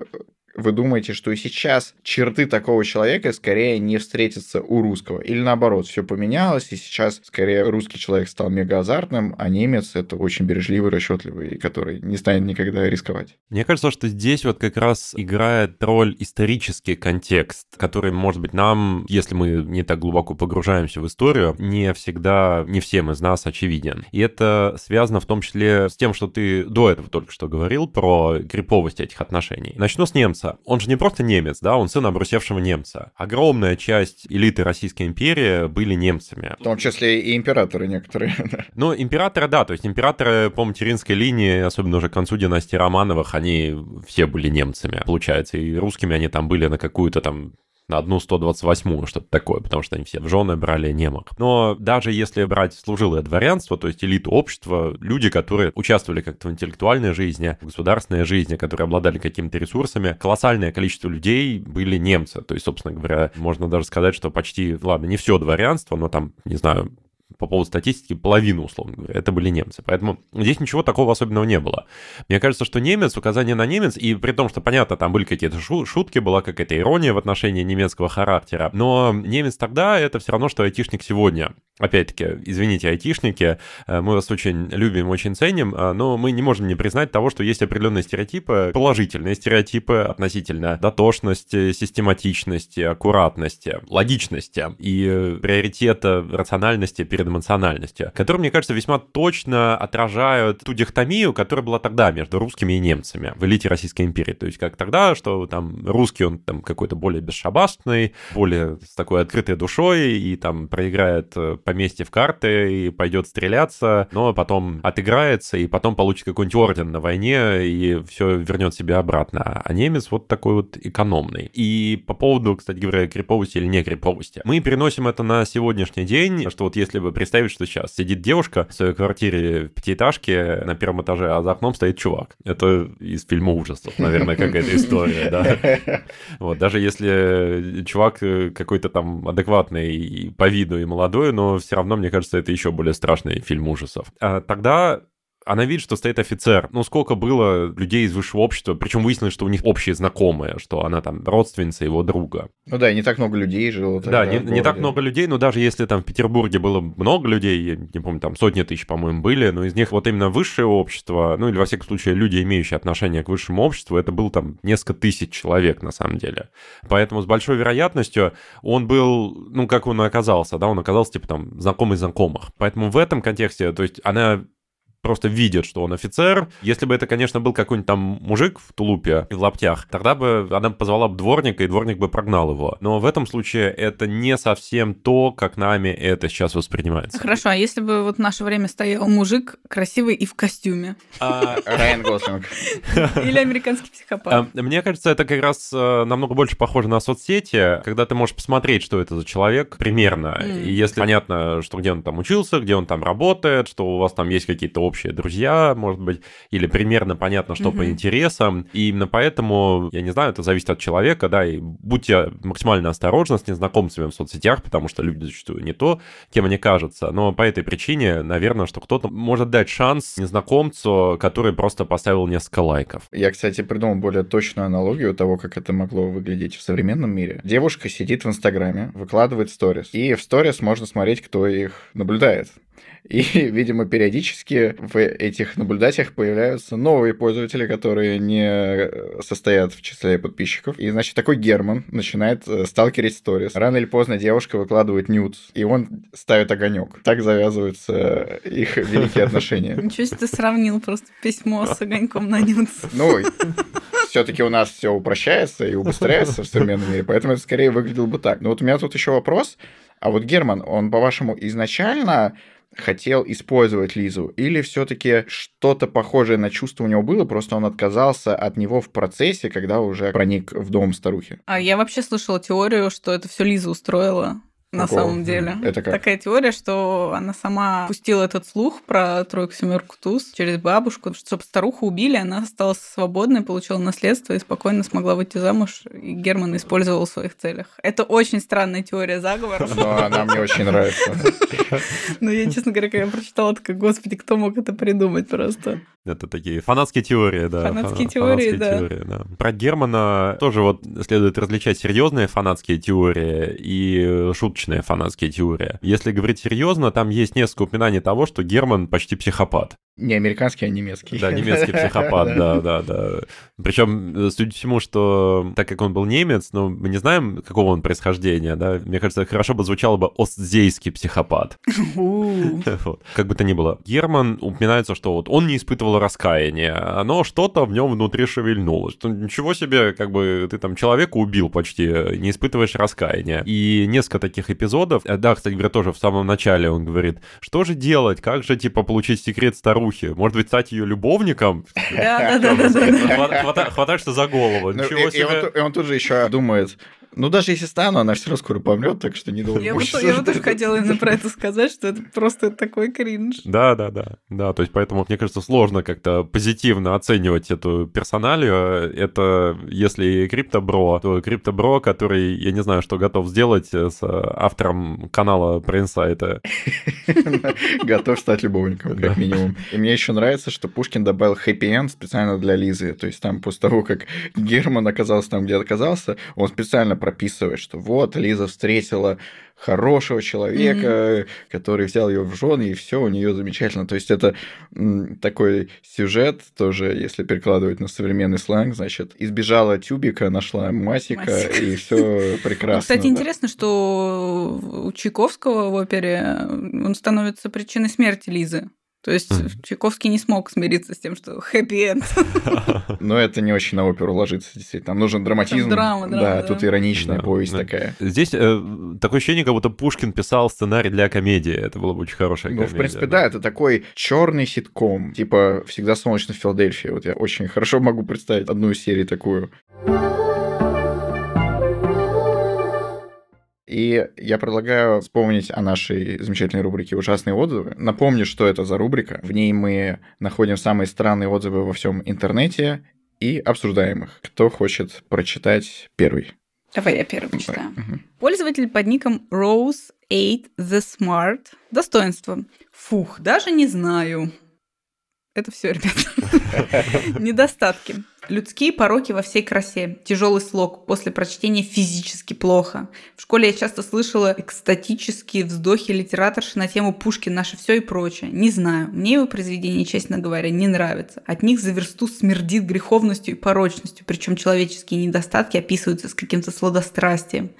вы думаете, что и сейчас черты такого человека скорее не встретятся у русского? Или наоборот, все поменялось, и сейчас скорее русский человек стал мега азартным, а немец это очень бережливый, расчетливый, который не станет никогда рисковать? Мне кажется, что здесь вот как раз играет роль исторический контекст, который, может быть, нам, если мы не так глубоко погружаемся в историю, не всегда, не всем из нас очевиден. И это связано в том числе с тем, что ты до этого только что говорил про криповость этих отношений. Начну с немца немца. Он же не просто немец, да, он сын обрусевшего немца. Огромная часть элиты Российской империи были немцами. В том числе и императоры некоторые. <laughs> Ну, императоры, да, то есть императоры по материнской линии, особенно уже к концу династии Романовых, они все были немцами, получается, и русскими они там были на какую-то там на одну 128-ю, что-то такое, потому что они все в жены брали немок. Но даже если брать служилое дворянство, то есть элиту общества, люди, которые участвовали как-то в интеллектуальной жизни, в государственной жизни, которые обладали какими-то ресурсами, колоссальное количество людей были немцы. То есть, собственно говоря, можно даже сказать, что почти, ладно, не все дворянство, но там, не знаю, по поводу статистики половину, условно говоря, это были немцы. Поэтому здесь ничего такого особенного не было. Мне кажется, что немец, указание на немец, и при том, что, понятно, там были какие-то шутки, была какая-то ирония в отношении немецкого характера, но немец тогда это все равно, что айтишник сегодня. Опять-таки, извините, айтишники, э, мы вас очень любим, очень ценим, э, но мы не можем не признать того, что есть определенные стереотипы, положительные стереотипы относительно дотошности, систематичности, аккуратности, логичности и э, приоритета рациональности перед эмоциональностью, которые, мне кажется, весьма точно отражают ту дихотомию, которая была тогда между русскими и немцами в элите Российской империи. То есть как тогда, что там русский, он там какой-то более бесшабашный, более с такой открытой душой и там проиграет поместье в карты и пойдет стреляться, но потом отыграется и потом получит какой-нибудь орден на войне и все вернет себе обратно. А немец вот такой вот экономный. И по поводу, кстати говоря, криповости или не криповости. Мы переносим это на сегодняшний день, что вот если бы представить, что сейчас сидит девушка в своей квартире в пятиэтажке на первом этаже, а за окном стоит чувак. Это из фильма ужасов, наверное, какая-то история, да. Вот, даже если чувак какой-то там адекватный по виду и молодой, но все равно, мне кажется, это еще более страшный фильм ужасов. А тогда она видит, что стоит офицер. Ну, сколько было людей из высшего общества, причем выяснилось, что у них общие знакомые, что она там родственница его друга. Ну да, не так много людей жило. Да, не, не так много людей, но даже если там в Петербурге было много людей, я не помню, там сотни тысяч, по-моему, были, но из них вот именно высшее общество, ну или во всяком случае люди, имеющие отношение к высшему обществу, это был там несколько тысяч человек на самом деле. Поэтому с большой вероятностью он был, ну как он оказался, да, он оказался типа там знакомый знакомых. Поэтому в этом контексте, то есть она просто видят, что он офицер. Если бы это, конечно, был какой-нибудь там мужик в тулупе и в лаптях, тогда бы она позвала бы дворника, и дворник бы прогнал его. Но в этом случае это не совсем то, как нами это сейчас воспринимается. Хорошо, а если бы вот в наше время стоял мужик красивый и в костюме? А, Райан Гослинг. Или американский психопат? А, мне кажется, это как раз э, намного больше похоже на соцсети, когда ты можешь посмотреть, что это за человек примерно. И если понятно, что где он там учился, где он там работает, что у вас там есть какие-то общие друзья, может быть, или примерно понятно, что по интересам. И именно поэтому, я не знаю, это зависит от человека, да, и будьте максимально осторожны с незнакомцами в соцсетях, потому что люди зачастую не то, кем они кажутся. Но по этой причине, наверное, что кто-то может дать шанс незнакомцу, который просто поставил несколько лайков. Я, кстати, придумал более точную аналогию того, как это могло выглядеть в современном мире. Девушка сидит в Инстаграме, выкладывает сторис, и в сторис можно смотреть, кто их наблюдает. И, <laughs> видимо, периодически в этих наблюдателях появляются новые пользователи, которые не состоят в числе подписчиков. И, значит, такой Герман начинает э, сталкерить сторис. Рано или поздно девушка выкладывает нюд, и он ставит огонек. Так завязываются их <laughs> великие отношения. Ничего себе ты сравнил просто письмо с огоньком на нюд. Ну, все-таки у нас все упрощается и убыстряется в современном мире, поэтому это скорее выглядело бы так. Но вот у меня тут еще вопрос. А вот Герман, он, по-вашему, изначально хотел использовать Лизу? Или все-таки что-то похожее на чувство у него было, просто он отказался от него в процессе, когда уже проник в дом старухи? А я вообще слышала теорию, что это все Лиза устроила на Какого? самом деле. Это как? Такая теория, что она сама пустила этот слух про тройку, семерку, туз через бабушку, чтобы старуху убили, она осталась свободной, получила наследство и спокойно смогла выйти замуж, и Герман использовал в своих целях. Это очень странная теория заговора. Но она мне очень нравится. <laughs> Но я, честно говоря, когда я прочитала, такая, господи, кто мог это придумать просто? Это такие фанатские теории, да. Фанатские теории, да. теории, да. Про Германа тоже вот следует различать серьезные фанатские теории и шуточные фанатские теории. Если говорить серьезно, там есть несколько упоминаний того, что Герман почти психопат. Не американский, а немецкий. Да, немецкий <laughs> психопат, да, да, да. Причем, судя по всему, что так как он был немец, но мы не знаем, какого он происхождения, да, мне кажется, хорошо бы звучало бы остзейский психопат. <laughs> <laughs> Как бы то ни было. Герман упоминается, что вот он не испытывал раскаяния, но что-то в нем внутри шевельнулось. Ничего себе, как бы ты там человека убил почти, не испытываешь раскаяния. И несколько таких эпизодов, э, да, кстати говоря, тоже в самом начале он говорит, что же делать, как же, типа, получить секрет старухи. Может быть, стать ее любовником? Хватаешься за голову. Ну, Ничего себе. И он тут же еще думает, ну, даже если стану, она все равно скоро помрет, так что не думаю. Я, вот, <laughs> я вот тоже хотела именно про это сказать, что это просто такой кринж. Да, да, да. Да, то есть поэтому, мне кажется, сложно как-то позитивно оценивать эту персоналию. Это, если криптобро, то криптобро, который, я не знаю, что готов сделать с автором канала про инсайты. <laughs> Готов стать любовником, как минимум. И мне еще нравится, что Пушкин добавил хэппи-энд специально для Лизы. То есть там после того, как Герман оказался там, где оказался, он специально прописывает, что вот Лиза встретила хорошего человека, mm-hmm. который взял ее в жены, и все у нее замечательно. То есть это такой сюжет, тоже, если перекладывать на современный сленг, значит, избежала тюбика, нашла масика, масика. и все <laughs> прекрасно. Кстати, да. интересно, что у Чайковского в опере он становится причиной смерти Лизы. То есть mm. Чайковский не смог смириться с тем, что хэппи-энд. <laughs> Но это не очень на оперу ложится, действительно. Там нужен драматизм. драма, драма, да, тут ироничная повесть такая. Здесь э, такое ощущение, как будто Пушкин писал сценарий для комедии. Это было бы очень хорошая комедия. Ну, в принципе, да, это такой черный ситком. Типа «Всегда солнечно в Филадельфии». Вот я очень хорошо могу представить одну из серий такую. И я предлагаю вспомнить о нашей замечательной рубрике «Ужасные отзывы». Напомню, что это за рубрика. В ней мы находим самые странные отзывы во всем интернете и обсуждаем их. Кто хочет прочитать первый? Давай я первый почитаю. Угу. Пользователь под ником Rose 8 The Smart. Достоинство. Фух, даже не знаю. Это все, ребят. <laughs> Недостатки. Людские пороки во всей красе. Тяжелый слог. После прочтения физически плохо. В школе я часто слышала экстатические вздохи литераторши на тему Пушкин, наше все и прочее. Не знаю. Мне его произведения, честно говоря, не нравятся. От них за версту смердит греховностью и порочностью. Причем человеческие недостатки описываются с каким-то сладострастием.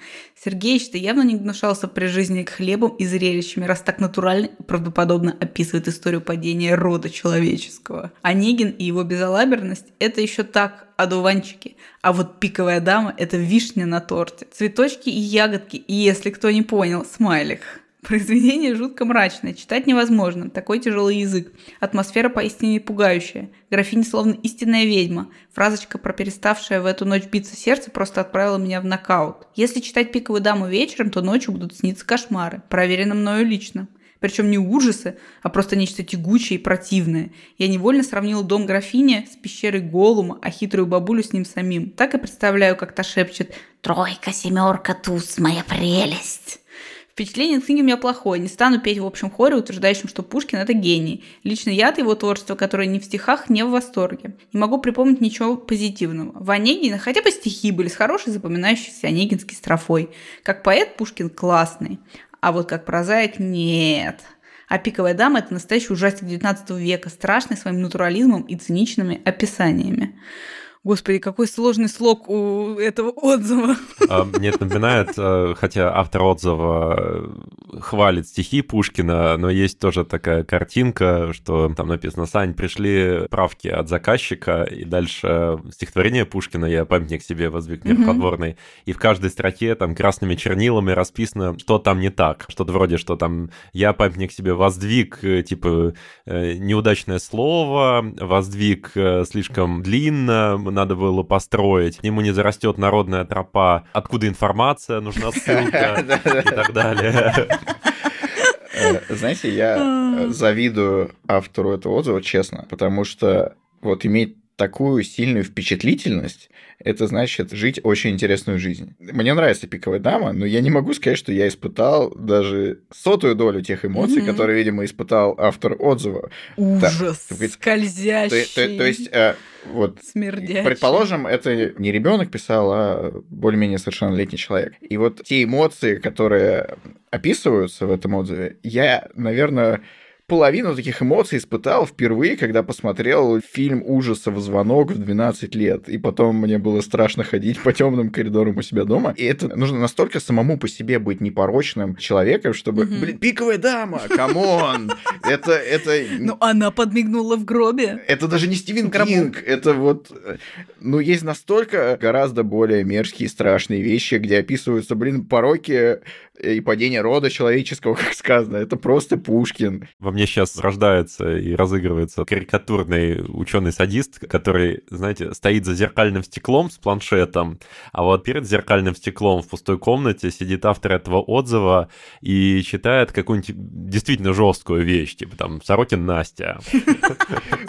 Сергеевич-то явно не гнушался при жизни к хлебам и зрелищами, раз так натурально и правдоподобно описывает историю падения рода человеческого. Онегин и его безалаберность – это еще так, одуванчики. А вот пиковая дама – это вишня на торте. Цветочки и ягодки, и если кто не понял, смайлик. Произведение жутко мрачное, читать невозможно, такой тяжелый язык. Атмосфера поистине пугающая. Графиня словно истинная ведьма. Фразочка про переставшее в эту ночь биться сердце просто отправила меня в нокаут. Если читать «Пиковую даму» вечером, то ночью будут сниться кошмары. Проверено мною лично. Причем не ужасы, а просто нечто тягучее и противное. Я невольно сравнила дом графини с пещерой Голума, а хитрую бабулю с ним самим. Так и представляю, как та шепчет «Тройка, семерка, туз, моя прелесть». Впечатление от книги у меня плохое. Не стану петь в общем хоре, утверждающем, что Пушкин – это гений. Лично я от его творчества, которое не в стихах, не в восторге. Не могу припомнить ничего позитивного. В Онегине хотя бы стихи были с хорошей запоминающейся онегинской строфой. Как поэт Пушкин классный. А вот как прозаик – нет. А «Пиковая дама» – это настоящий ужастик XIX века, страшный своим натурализмом и циничными описаниями. Господи, какой сложный слог у этого отзыва. А, мне это напоминает, э, хотя автор отзыва э, хвалит стихи Пушкина, но есть тоже такая картинка, что там написано «Сань, пришли правки от заказчика», и дальше стихотворение Пушкина «Я памятник себе воздвиг мир подворный», и в каждой строке там красными чернилами расписано, что там не так. Что-то вроде, что там «Я памятник себе воздвиг», э, типа неудачное слово, воздвиг слишком длинно, надо было построить, к нему не зарастет народная тропа, откуда информация, нужна <laughs> ссылка и так далее. Э, знаете, я завидую автору этого отзыва, честно, потому что вот иметь такую сильную впечатлительность, это значит жить очень интересную жизнь. Мне нравится пиковая дама, но я не могу сказать, что я испытал даже сотую долю тех эмоций, mm-hmm. которые, видимо, испытал автор отзыва. Ужас, так, скользящий. То, то, то есть, э, вот, Смердящий. предположим, это не ребенок писал, а более-менее совершеннолетний человек. И вот те эмоции, которые описываются в этом отзыве, я, наверное, половину таких эмоций испытал впервые, когда посмотрел фильм ужасов «Звонок» в 12 лет. И потом мне было страшно ходить по темным коридорам у себя дома. И это нужно настолько самому по себе быть непорочным человеком, чтобы... Mm-hmm. Блин, пиковая дама, come on! <laughs> Это, это... Ну, она подмигнула в гробе. Это даже не Стивен Кинг. Это вот... Ну, есть настолько гораздо более мерзкие и страшные вещи, где описываются, блин, пороки и падение рода человеческого, <laughs> как сказано. Это просто Пушкин. Во мне сейчас рождается и разыгрывается карикатурный ученый-садист, который, знаете, стоит за зеркальным стеклом с планшетом, а вот перед зеркальным стеклом в пустой комнате сидит автор этого отзыва и читает какую-нибудь действительно жесткую вещь, типа там Сорокин Настя. <laughs>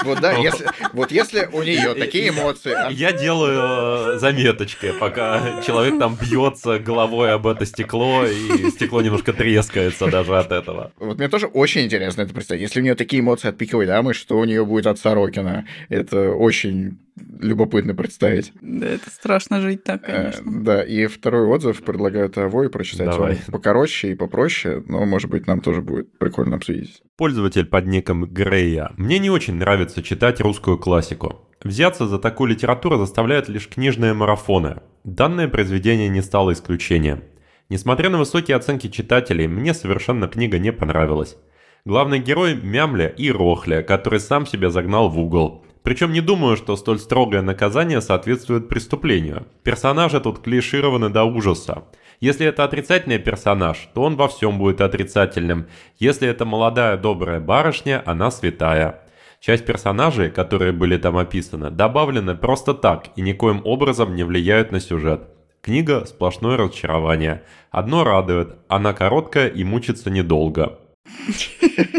Вот да, если, вот если у нее такие эмоции. А Я делаю заметочки, пока человек там бьется головой об это стекло и стекло немножко трескается даже от этого. Вот мне тоже очень интересно это представить. Если у нее такие эмоции от пиковой дамы, что у нее будет от Сорокина? Это очень любопытно представить. Да, это страшно жить так, э, конечно. Да, и второй отзыв предлагаю Тавой прочитать. Давай. Он покороче и попроще, но, может быть, нам тоже будет прикольно обсудить. Пользователь под ником Грея. Мне не очень нравится читать русскую классику. Взяться за такую литературу заставляют лишь книжные марафоны. Данное произведение не стало исключением. Несмотря на высокие оценки читателей, мне совершенно книга не понравилась. Главный герой Мямля и Рохля, который сам себя загнал в угол. Причем не думаю, что столь строгое наказание соответствует преступлению. Персонажи тут клишированы до ужаса. Если это отрицательный персонаж, то он во всем будет отрицательным. Если это молодая добрая барышня, она святая. Часть персонажей, которые были там описаны, добавлены просто так и никоим образом не влияют на сюжет. Книга – сплошное разочарование. Одно радует – она короткая и мучится недолго. <laughs>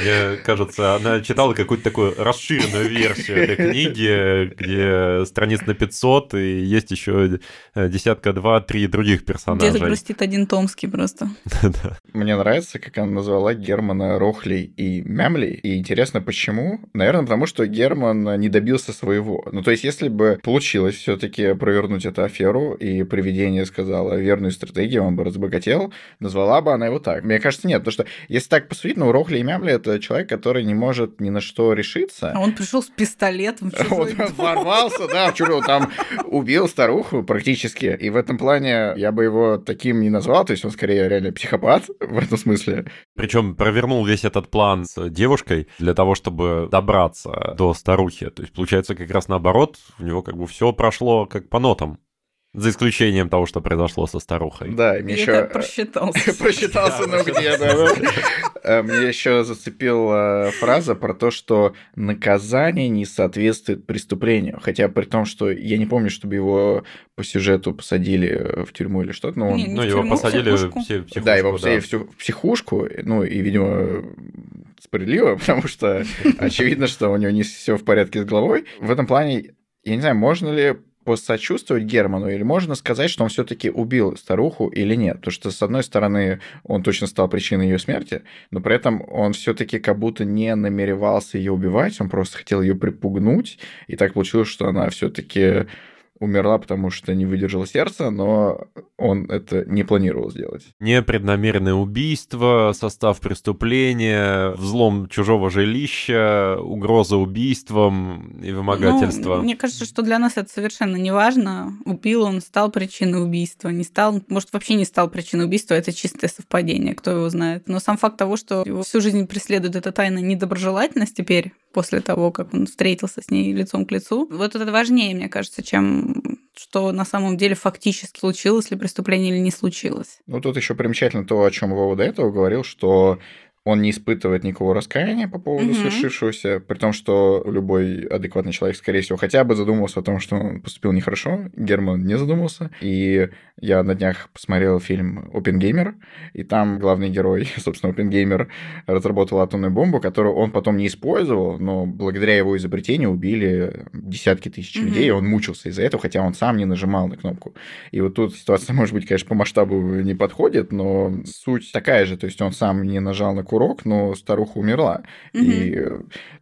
Мне кажется, она читала какую-то такую расширенную версию этой книги, где страниц на 500, и есть еще десятка два-три других персонажей. Где-то грустит один Томский просто. <laughs> Мне нравится, как она назвала Германа Рохлей и Мямлей. И интересно, почему? Наверное, потому что Герман не добился своего. Ну, то есть, если бы получилось все-таки провернуть эту аферу, и привидение сказала верную стратегию, он бы разбогател, назвала бы она его так. Мне кажется, нет, потому что если так посудить, ну, Рохли и Мямли — это человек, который не может ни на что решиться. А он пришел с пистолетом. <laughs> Он ворвался, да, в там убил старуху практически. И в этом плане я бы его таким не назвал, то есть он скорее реально психопат в этом смысле. Причем провернул весь этот план с девушкой для того, чтобы добраться до старухи. То есть, получается, как раз наоборот, у него как бы все прошло как по нотам. За исключением того, что произошло со старухой. Да, мне еще... просчитался. <laughs> Просчитался, ну где, да. Э, мне еще зацепила фраза про то, что наказание не соответствует преступлению. Хотя при том, что я не помню, чтобы его по сюжету посадили в тюрьму или что-то. Ну, ну его посадили в психушку. Да, его посадили в психушку. Ну, и, видимо, справедливо, <laughs> потому что <laughs> очевидно, что у него не все в порядке с головой. В этом плане, я не знаю, можно ли посочувствовать Герману, или можно сказать, что он все-таки убил старуху или нет? Потому что, с одной стороны, он точно стал причиной ее смерти, но при этом он все-таки как будто не намеревался ее убивать, он просто хотел ее припугнуть, и так получилось, что она все-таки умерла, потому что не выдержала сердце, но он это не планировал сделать. Непреднамеренное убийство, состав преступления, взлом чужого жилища, угроза убийством и вымогательство. Ну, мне кажется, что для нас это совершенно не важно. Убил он, стал причиной убийства, не стал, может, вообще не стал причиной убийства, это чистое совпадение, кто его знает. Но сам факт того, что его всю жизнь преследует эта тайна недоброжелательность теперь, после того, как он встретился с ней лицом к лицу. Вот это важнее, мне кажется, чем что на самом деле фактически случилось ли преступление или не случилось. Ну, тут еще примечательно то, о чем Вова до этого говорил, что он не испытывает никакого раскаяния по поводу угу. совершившегося, при том, что любой адекватный человек, скорее всего, хотя бы задумался о том, что он поступил нехорошо. Герман не задумался. И я на днях посмотрел фильм «Опенгеймер», и там главный герой, <laughs> собственно, Опенгеймер, разработал атомную бомбу, которую он потом не использовал, но благодаря его изобретению убили десятки тысяч угу. людей, и он мучился из-за этого, хотя он сам не нажимал на кнопку. И вот тут ситуация, <laughs> может быть, конечно, по масштабу не подходит, но суть такая же, то есть он сам не нажал на курок, но старуха умерла. Угу. И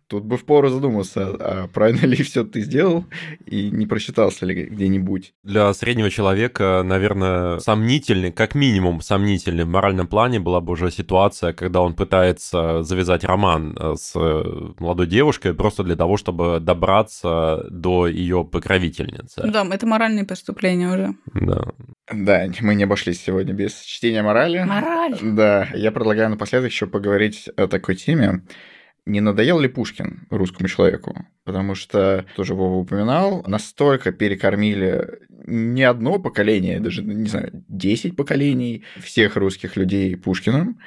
Тут бы впору задуматься, а правильно ли все ты сделал и не просчитался ли где-нибудь. Для среднего человека, наверное, сомнительный, как минимум сомнительный в моральном плане была бы уже ситуация, когда он пытается завязать роман э, с э, молодой девушкой просто для того, чтобы добраться до ее покровительницы. Да, это моральные преступления уже. Да. Да, мы не обошлись сегодня без чтения морали. Мораль. Да, я предлагаю напоследок еще поговорить о такой теме не надоел ли Пушкин русскому человеку? Потому что, тоже Вова упоминал, настолько перекормили не одно поколение, даже, не знаю, 10 поколений всех русских людей Пушкиным,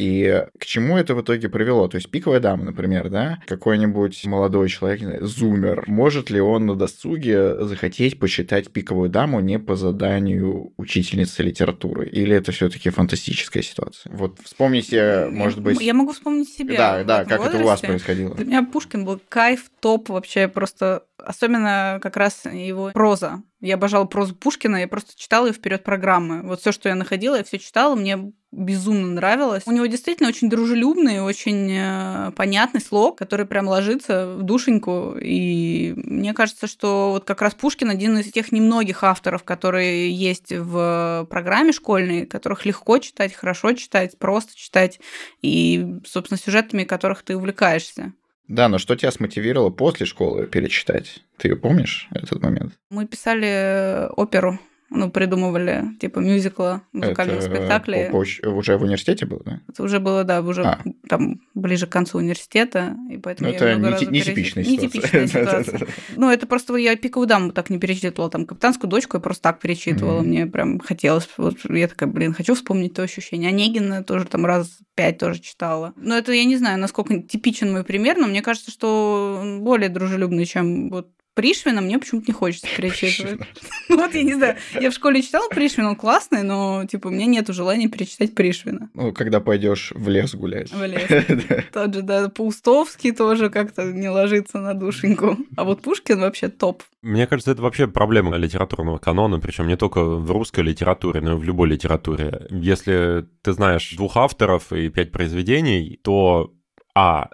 и к чему это в итоге привело? То есть пиковая дама, например, да, какой-нибудь молодой человек, не знаю, зумер, может ли он на досуге захотеть почитать пиковую даму не по заданию учительницы литературы? Или это все таки фантастическая ситуация? Вот вспомните, может быть... Я могу вспомнить себя. Да, да, как возрасте. это у вас происходило. Для меня Пушкин был кайф, топ вообще просто особенно как раз его проза. Я обожала прозу Пушкина, я просто читала ее вперед программы. Вот все, что я находила, я все читала, мне безумно нравилось. У него действительно очень дружелюбный, очень э, понятный слог, который прям ложится в душеньку. И мне кажется, что вот как раз Пушкин один из тех немногих авторов, которые есть в программе школьной, которых легко читать, хорошо читать, просто читать, и, собственно, сюжетами которых ты увлекаешься. Да, но что тебя смотивировало после школы перечитать? Ты ее помнишь, этот момент? Мы писали оперу ну, придумывали, типа, мюзикла, музыкального это спектакля. По, по, уже в университете было, да? Это уже было, да, уже а. там ближе к концу университета, и поэтому ну, это не, нетипичная ситуация. Нетипичная <laughs> ситуация. Ну, это просто я пиковую даму так не перечитывала, там, капитанскую дочку я просто так перечитывала, мне прям хотелось, вот я такая, блин, хочу вспомнить то ощущение. Онегина тоже там раз пять тоже читала. Но это я не знаю, насколько типичен мой пример, но мне кажется, что более дружелюбный, чем вот Пришвина мне почему-то не хочется <laughs> перечитывать. <laughs> Вот, я не знаю, я в школе читала Пришвина, он классный, но, типа, у меня нет желания перечитать Пришвина. Ну, когда пойдешь в лес гулять. В лес. <laughs> Тот же, да, Паустовский тоже как-то не ложится на душеньку. А вот Пушкин вообще топ. Мне кажется, это вообще проблема литературного канона, причем не только в русской литературе, но и в любой литературе. Если ты знаешь двух авторов и пять произведений, то а,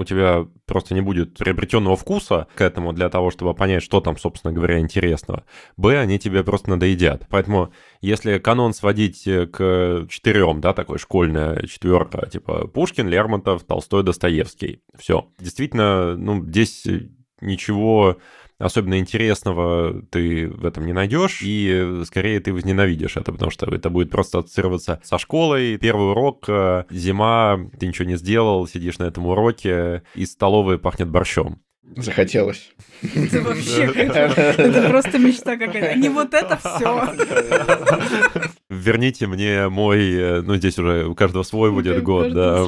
у тебя просто не будет приобретенного вкуса к этому для того, чтобы понять, что там, собственно говоря, интересного. Б, они тебе просто надоедят. Поэтому, если канон сводить к четырем, да, такой школьная четверка, типа Пушкин, Лермонтов, Толстой, Достоевский, все. Действительно, ну, здесь ничего особенно интересного ты в этом не найдешь, и скорее ты возненавидишь это, потому что это будет просто ассоциироваться со школой. Первый урок, э, зима, ты ничего не сделал, сидишь на этом уроке, из столовой пахнет борщом. Захотелось. Это вообще <laughs> Это просто мечта какая-то. Не вот это все. Верните мне мой... Э, ну, здесь уже у каждого свой будет год, да.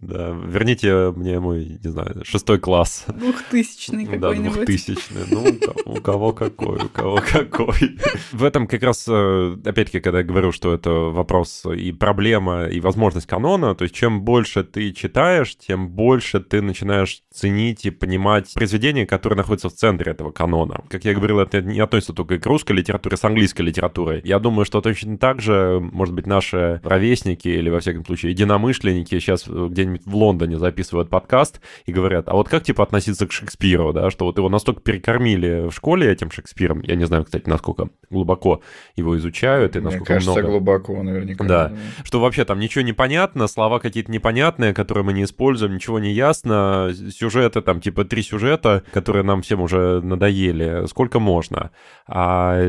Да. Верните мне мой, не знаю, шестой класс. Двухтысячный какой-нибудь. Да, двухтысячный. Ну, у кого какой, у кого какой. <laughs> В этом как раз, э, опять-таки, когда я говорю, что это вопрос и проблема, и возможность канона, то есть чем больше ты читаешь, тем больше ты начинаешь ценить и понимать произведения, которые находятся в центре этого канона. Как я говорил, это не относится только к русской литературе, с английской литературой. Я думаю, что точно так же, может быть, наши ровесники или, во всяком случае, единомышленники сейчас где-нибудь в Лондоне записывают подкаст и говорят, а вот как, типа, относиться к Шекспиру, да, что вот его настолько перекормили в школе этим Шекспиром, я не знаю, кстати, насколько глубоко его изучают и насколько Мне кажется, много... глубоко наверняка. Да, что вообще там ничего не понятно, слова какие-то непонятные, которые мы не используем, ничего не ясно, сюжеты там, типа, три сюжета, которые нам всем уже надоели, сколько можно. А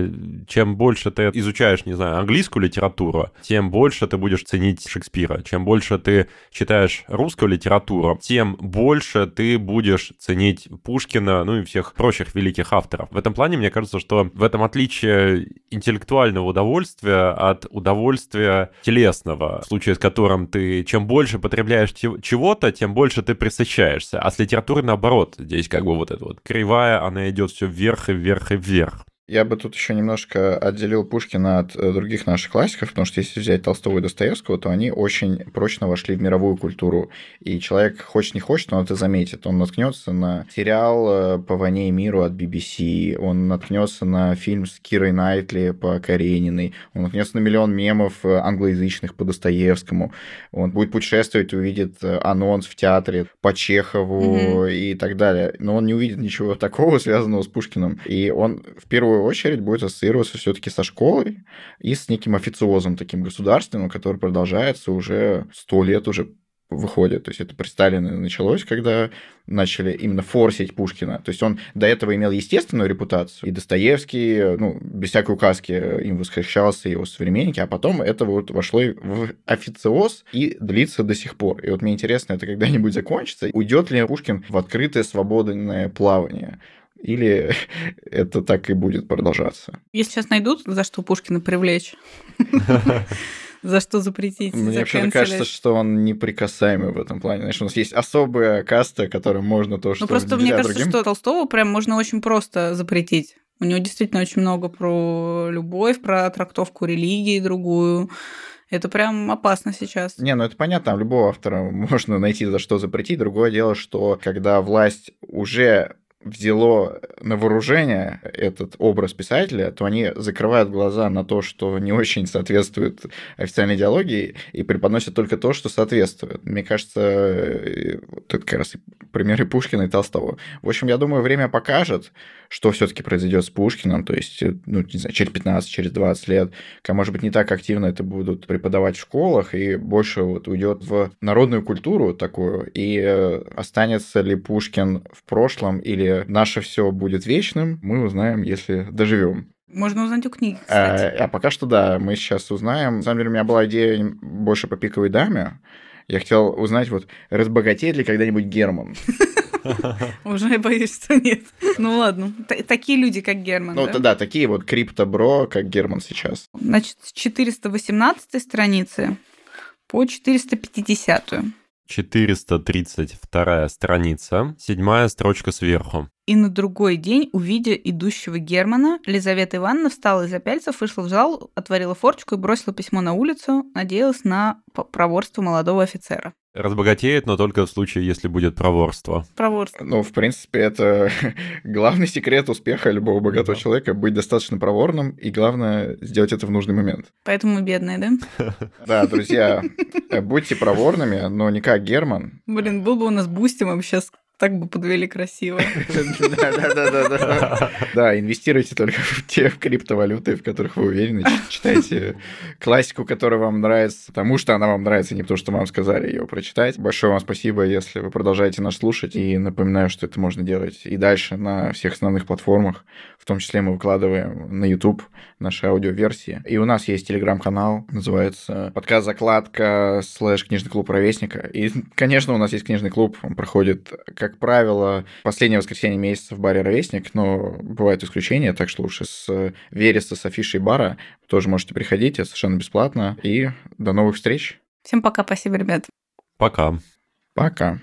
чем больше ты изучаешь, не знаю, английскую литературу, тем больше ты будешь ценить Шекспира. Чем больше ты читаешь русскую литературу, тем больше ты будешь ценить Пушкина, ну и всех прочих великих авторов. В этом плане, мне кажется, что в этом отличие интеллектуального удовольствия от удовольствия телесного, в случае с которым ты чем больше потребляешь чего-то, тем больше ты присыщаешься. А с литературой наоборот. Здесь как бы вот эта вот кривая, она идет все вверх и вверх и вверх. Я бы тут еще немножко отделил Пушкина от э, других наших классиков, потому что если взять Толстого и Достоевского, то они очень прочно вошли в мировую культуру. И человек, хочет не хочет, но это заметит. Он наткнется на сериал э, «По войне и миру» от BBC, он наткнется на фильм с Кирой Найтли по Карениной, он наткнется на миллион мемов э, англоязычных по Достоевскому, он будет путешествовать, увидит анонс в театре по Чехову mm-hmm. и так далее. Но он не увидит ничего <laughs> такого, связанного с Пушкиным. И он в первую первую очередь будет ассоциироваться все-таки со школой и с неким официозом таким государственным, который продолжается уже сто лет уже выходит. То есть это при Сталине началось, когда начали именно форсить Пушкина. То есть он до этого имел естественную репутацию, и Достоевский, ну, без всякой указки им восхищался, его современники, а потом это вот вошло в официоз и длится до сих пор. И вот мне интересно, это когда-нибудь закончится? Уйдет ли Пушкин в открытое свободное плавание? Или <laughs> это так и будет продолжаться? Если сейчас найдут, за что Пушкина привлечь, <laughs> за что запретить? Мне вообще кажется, что он неприкасаемый в этом плане. Знаешь, у нас есть особая каста, которой можно то, ну, что Ну, просто мне кажется, другим... что Толстого прям можно очень просто запретить. У него действительно очень много про любовь, про трактовку религии другую. Это прям опасно сейчас. Не, ну это понятно, там любого автора <laughs> можно найти за что запретить. Другое дело, что когда власть уже взяло на вооружение этот образ писателя, то они закрывают глаза на то, что не очень соответствует официальной идеологии, и преподносят только то, что соответствует. Мне кажется, это как раз примеры Пушкина и Толстого. В общем, я думаю, время покажет, что все-таки произойдет с Пушкиным, то есть, э, ну, не знаю, через 15, через 20 лет, как, может быть, не так активно это будут преподавать в школах, и больше вот уйдет в народную культуру такую, и э, останется ли Пушкин в прошлом, или наше все будет вечным, мы узнаем, если доживем. Можно узнать у книги, кстати. А, а пока что да, мы сейчас узнаем. На самом деле у меня была идея больше по пиковой даме. Я хотел узнать, вот, разбогатеет ли когда-нибудь Герман? <laughs> Уже боюсь, что нет. Ну ладно. Такие люди, как Герман. Ну да, такие вот криптобро, как Герман сейчас. Значит, с 418 страницы по 450. 432 страница, седьмая строчка сверху. и на другой день, увидя идущего Германа, Лизавета Ивановна встала из-за пяльцев, вышла в зал, отворила форточку и бросила письмо на улицу, надеялась на проворство молодого офицера. Разбогатеет, но только в случае, если будет проворство. Проворство. Ну, в принципе, это <laughs> главный секрет успеха любого богатого да. человека — быть достаточно проворным, и главное — сделать это в нужный момент. Поэтому бедные, да? <laughs> Да, друзья, будьте проворными, но не как Герман. Блин, был бы у нас Boosty, мы бы сейчас так бы подвели красиво. <laughs> Да, инвестируйте только в те криптовалюты, в которых вы уверены. Читайте классику, которая вам нравится, потому что она вам нравится, не потому что вам сказали ее прочитать. Большое вам спасибо, если вы продолжаете нас слушать. И напоминаю, что это можно делать и дальше на всех основных платформах. В том числе мы выкладываем на YouTube наши аудиоверсии. И у нас есть телеграм-канал, называется подкаст «Закладка» слэш «Книжный клуб Ровесника». И, конечно, у нас есть книжный клуб, он проходит, как правило, последнее воскресенье месяца в баре «Ровесник», но бывают исключения, так что лучше с Вереса, с афишей бара тоже можете приходить, это совершенно бесплатно. И до новых встреч. Всем пока, спасибо, ребят. Пока. Пока.